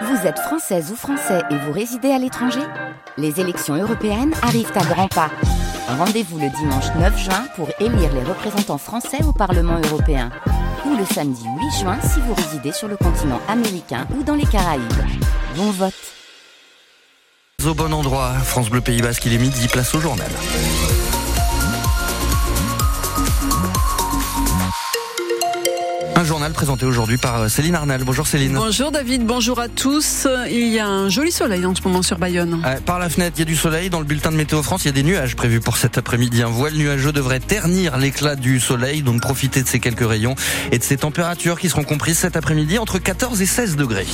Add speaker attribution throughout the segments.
Speaker 1: Vous êtes française ou français et vous résidez à l'étranger Les élections européennes arrivent à grands pas. Rendez-vous le dimanche 9 juin pour élire les représentants français au Parlement européen. Ou le samedi 8 juin si vous résidez sur le continent américain ou dans les Caraïbes. Bon vote
Speaker 2: Au bon endroit, France Bleu Pays Basque, il est midi, place au journal. Un journal présenté aujourd'hui par euh, Céline Arnal. Bonjour Céline.
Speaker 3: Bonjour David, bonjour à tous. Il y a un joli soleil en ce moment sur Bayonne.
Speaker 2: Euh, par la fenêtre, il y a du soleil. Dans le bulletin de Météo France, il y a des nuages prévus pour cet après-midi. Un voile nuageux devrait ternir l'éclat du soleil, donc profitez de ces quelques rayons et de ces températures qui seront comprises cet après-midi entre 14 et 16 degrés.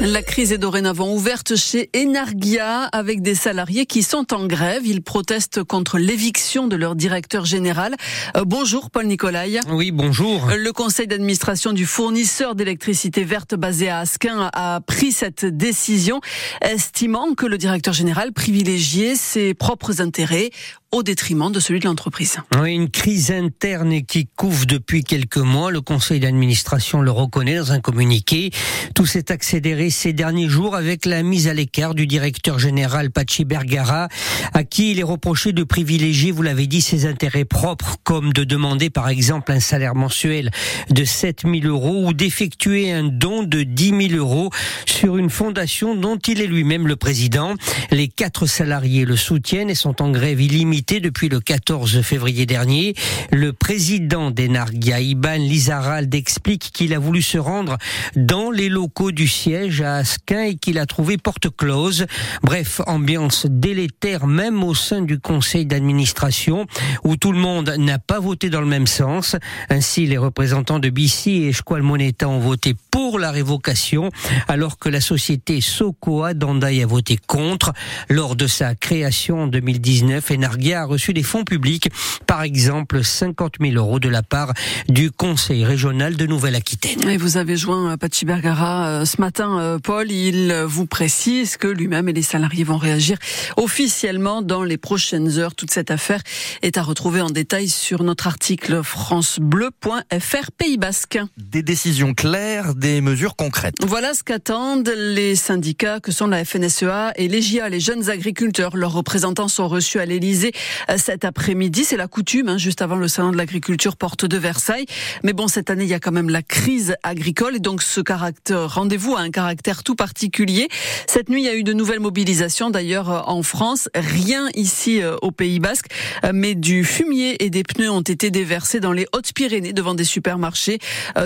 Speaker 3: La crise est dorénavant ouverte chez Enargia avec des salariés qui sont en grève. Ils protestent contre l'éviction de leur directeur général. Euh, bonjour Paul Nicolai.
Speaker 4: Oui, bonjour.
Speaker 3: Le conseil d'administration du fournisseur d'électricité verte basé à Asquin a pris cette décision, estimant que le directeur général privilégiait ses propres intérêts au détriment de celui de l'entreprise.
Speaker 4: Oui, une crise interne qui couvre depuis quelques mois. Le conseil d'administration le reconnaît dans un communiqué. Tout s'est accéléré ces derniers jours avec la mise à l'écart du directeur général Pachi Bergara, à qui il est reproché de privilégier, vous l'avez dit, ses intérêts propres, comme de demander par exemple un salaire mensuel de 7 000 euros ou d'effectuer un don de 10 000 euros sur une fondation dont il est lui-même le président. Les quatre salariés le soutiennent et sont en grève illimitée depuis le 14 février dernier. Le président d'Enargia, Iban Lizarald, explique qu'il a voulu se rendre dans les locaux du siège à Asquin et qu'il a trouvé porte close. Bref, ambiance délétère même au sein du conseil d'administration où tout le monde n'a pas voté dans le même sens. Ainsi, les représentants de BC et Esqual Moneta ont voté pour la révocation alors que la société Sokoa d'Andaï a voté contre. Lors de sa création en 2019, Enargia a reçu des fonds publics, par exemple 50 000 euros de la part du Conseil régional de Nouvelle-Aquitaine.
Speaker 3: Et vous avez joint Pachi Bergara euh, ce matin, euh, Paul. Il vous précise que lui-même et les salariés vont réagir officiellement dans les prochaines heures. Toute cette affaire est à retrouver en détail sur notre article francebleu.fr Pays Basque.
Speaker 2: Des décisions claires, des mesures concrètes.
Speaker 3: Voilà ce qu'attendent les syndicats que sont la FNSEA et les GIA, les jeunes agriculteurs. Leurs représentants sont reçus à l'Elysée euh, cet après-midi. C'est la coutume, hein, juste avant le salon de l'agriculture porte de Versailles. Mais bon, cette année, il y a quand même la crise agricole et donc ce caractère, rendez-vous a un caractère tout particulier. Cette nuit, il y a eu de nouvelles mobilisations d'ailleurs euh, en France. Rien ici euh, au Pays Basque, mais du fumier et des pneus ont été déversés dans les Hautes-Pyrénées devant des supermarchés.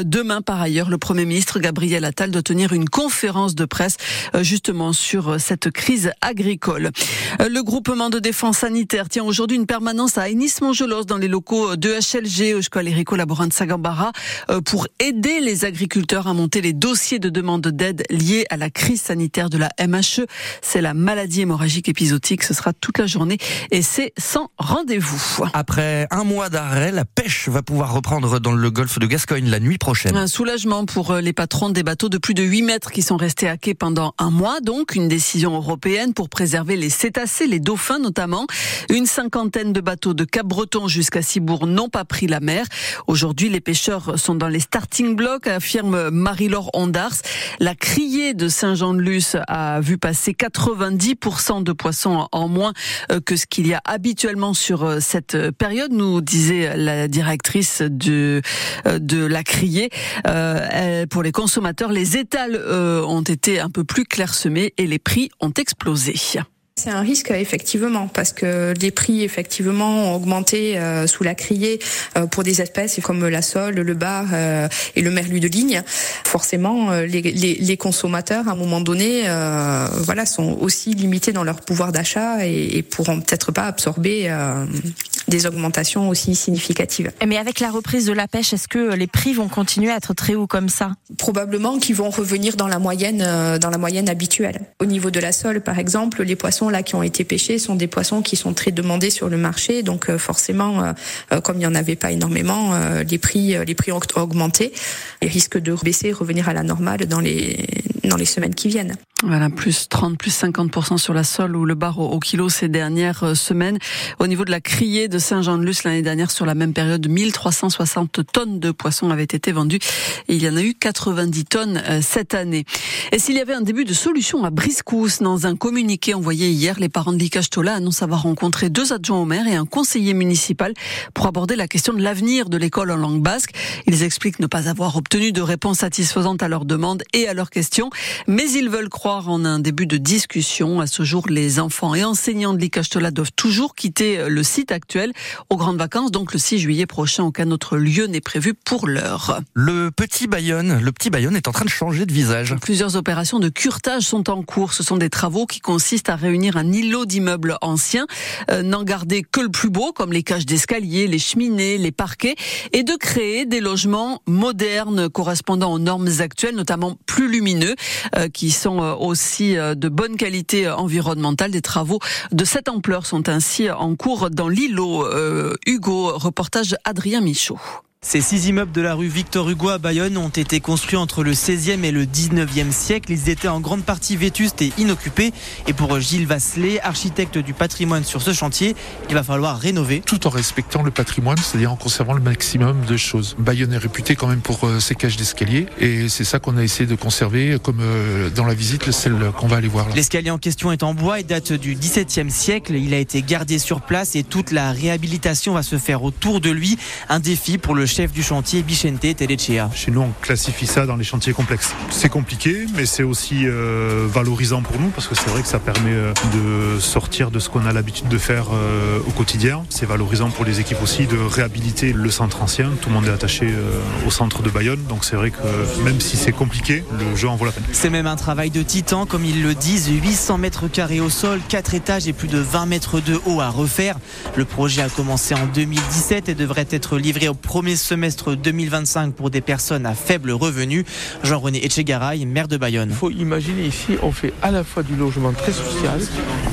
Speaker 3: Demain, par ailleurs, le Premier ministre Gabriel Attal doit tenir une conférence de presse justement sur cette crise agricole. Le groupement de défense sanitaire tient aujourd'hui une permanence à Ennis-Montgelos dans les locaux de HLG, au Squal Erico Laborant de Sagambara, euh, pour aider les agriculteurs à monter les dossiers de demande d'aide liés à la crise sanitaire de la MHE. C'est la maladie hémorragique épisodique. Ce sera toute la journée et c'est sans rendez-vous.
Speaker 2: Après un mois d'arrêt, la pêche va pouvoir reprendre dans le golfe de Gascogne la nuit prochaine.
Speaker 3: Un soulagement pour euh, les patrons des bateaux de plus de 8 mètres qui sont restés à quai pendant un mois. Donc, une décision européenne pour préserver les cétacés, les dauphins notamment. Une cinquantaine de bateaux de Cap-Breton jusqu'à Cibourg n'ont pas pris la mer. Aujourd'hui, les pêcheurs sont dans les starting blocks, affirme Marie-Laure Ondars. La criée de Saint-Jean-de-Luz a vu passer 90% de poissons en moins euh, que ce qu'il y a habituellement sur euh, cette période, nous disait la directrice de, euh, de la criée. pour les consommateurs, les étals ont été un peu plus clairsemés et les prix ont explosé.
Speaker 5: C'est un risque effectivement parce que les prix effectivement ont augmenté euh, sous la criée euh, pour des espèces comme la sole, le bar euh, et le merlu de ligne. Forcément, les, consommateurs à un moment donné, voilà, sont aussi limités dans leur pouvoir d'achat et pourront peut-être pas absorber des augmentations aussi significatives.
Speaker 6: Mais avec la reprise de la pêche, est-ce que les prix vont continuer à être très hauts comme ça?
Speaker 5: Probablement qu'ils vont revenir dans la moyenne, dans la moyenne habituelle. Au niveau de la sole, par exemple, les poissons là qui ont été pêchés sont des poissons qui sont très demandés sur le marché. Donc euh, forcément, euh, euh, comme il n'y en avait pas énormément, les prix les prix ont augmenté. Ils risquent de baisser, revenir à la normale dans les dans les semaines qui viennent.
Speaker 3: Voilà, plus 30, plus 50% sur la sole ou le bar au, kilo ces dernières euh, semaines. Au niveau de la criée de Saint-Jean-de-Luz l'année dernière, sur la même période, 1360 tonnes de poissons avaient été vendues et il y en a eu 90 tonnes euh, cette année. Et s'il y avait un début de solution à Briscous, dans un communiqué envoyé hier, les parents de Licastola annoncent avoir rencontré deux adjoints au maire et un conseiller municipal pour aborder la question de l'avenir de l'école en langue basque. Ils expliquent ne pas avoir obtenu de réponse satisfaisante à leurs demandes et à leurs questions, mais ils veulent croire en un début de discussion. À ce jour, les enfants et enseignants de l'Icastola doivent toujours quitter le site actuel aux grandes vacances, donc le 6 juillet prochain. Aucun autre lieu n'est prévu pour l'heure.
Speaker 2: Le petit Bayonne, le petit Bayonne est en train de changer de visage.
Speaker 3: Plusieurs opérations de curtage sont en cours. Ce sont des travaux qui consistent à réunir un îlot d'immeubles anciens, euh, n'en garder que le plus beau, comme les cages d'escalier, les cheminées, les parquets, et de créer des logements modernes correspondant aux normes actuelles, notamment plus lumineux, euh, qui sont euh, aussi euh, de bonne qualité environnementale. Des travaux de cette ampleur sont ainsi en cours dans l'îlot. Euh, Hugo, reportage Adrien Michaud.
Speaker 7: Ces six immeubles de la rue Victor Hugo à Bayonne ont été construits entre le 16e et le 19e siècle. Ils étaient en grande partie vétustes et inoccupés. Et pour Gilles Vasselet, architecte du patrimoine sur ce chantier, il va falloir rénover.
Speaker 8: Tout en respectant le patrimoine, c'est-à-dire en conservant le maximum de choses. Bayonne est réputé quand même pour euh, ses cages d'escalier. Et c'est ça qu'on a essayé de conserver, comme euh, dans la visite, celle qu'on va aller voir là.
Speaker 7: L'escalier en question est en bois et date du 17e siècle. Il a été gardé sur place et toute la réhabilitation va se faire autour de lui. Un défi pour le chef du chantier Vicente Telechea.
Speaker 8: Chez nous, on classifie ça dans les chantiers complexes. C'est compliqué, mais c'est aussi euh, valorisant pour nous parce que c'est vrai que ça permet euh, de sortir de ce qu'on a l'habitude de faire euh, au quotidien. C'est valorisant pour les équipes aussi de réhabiliter le centre ancien. Tout le monde est attaché au centre de Bayonne, donc c'est vrai que même si c'est compliqué, le jeu en vaut la peine.
Speaker 7: C'est même un travail de titan, comme ils le disent, 800 mètres carrés au sol, 4 étages et plus de 20 mètres de haut à refaire. Le projet a commencé en 2017 et devrait être livré au premier semestre 2025 pour des personnes à faible revenu. Jean-René Echegaray, maire de Bayonne.
Speaker 9: Il faut imaginer ici, on fait à la fois du logement très social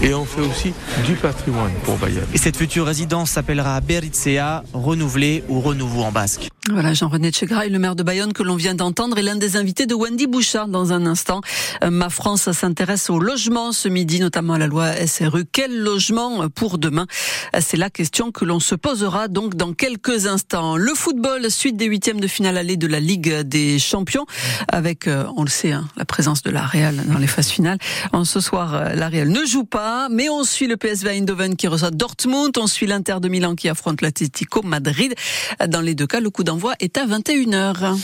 Speaker 9: et on fait aussi du patrimoine pour Bayonne.
Speaker 7: Et cette future résidence s'appellera Beritzea, renouvelée ou renouveau en basque.
Speaker 3: Voilà, Jean-René Tchegraï, le maire de Bayonne que l'on vient d'entendre, est l'un des invités de Wendy Bouchard dans un instant. Euh, Ma France s'intéresse au logement ce midi, notamment à la loi SRU. Quel logement pour demain? C'est la question que l'on se posera donc dans quelques instants. Le football, suite des huitièmes de finale allée de la Ligue des Champions, avec, euh, on le sait, hein, la présence de la Real dans les phases finales. En ce soir, la Real ne joue pas, mais on suit le PSV Eindhoven qui reçoit Dortmund, on suit l'Inter de Milan qui affronte l'Atlético Madrid. Dans les deux cas, le coup d'envoi est à 21h.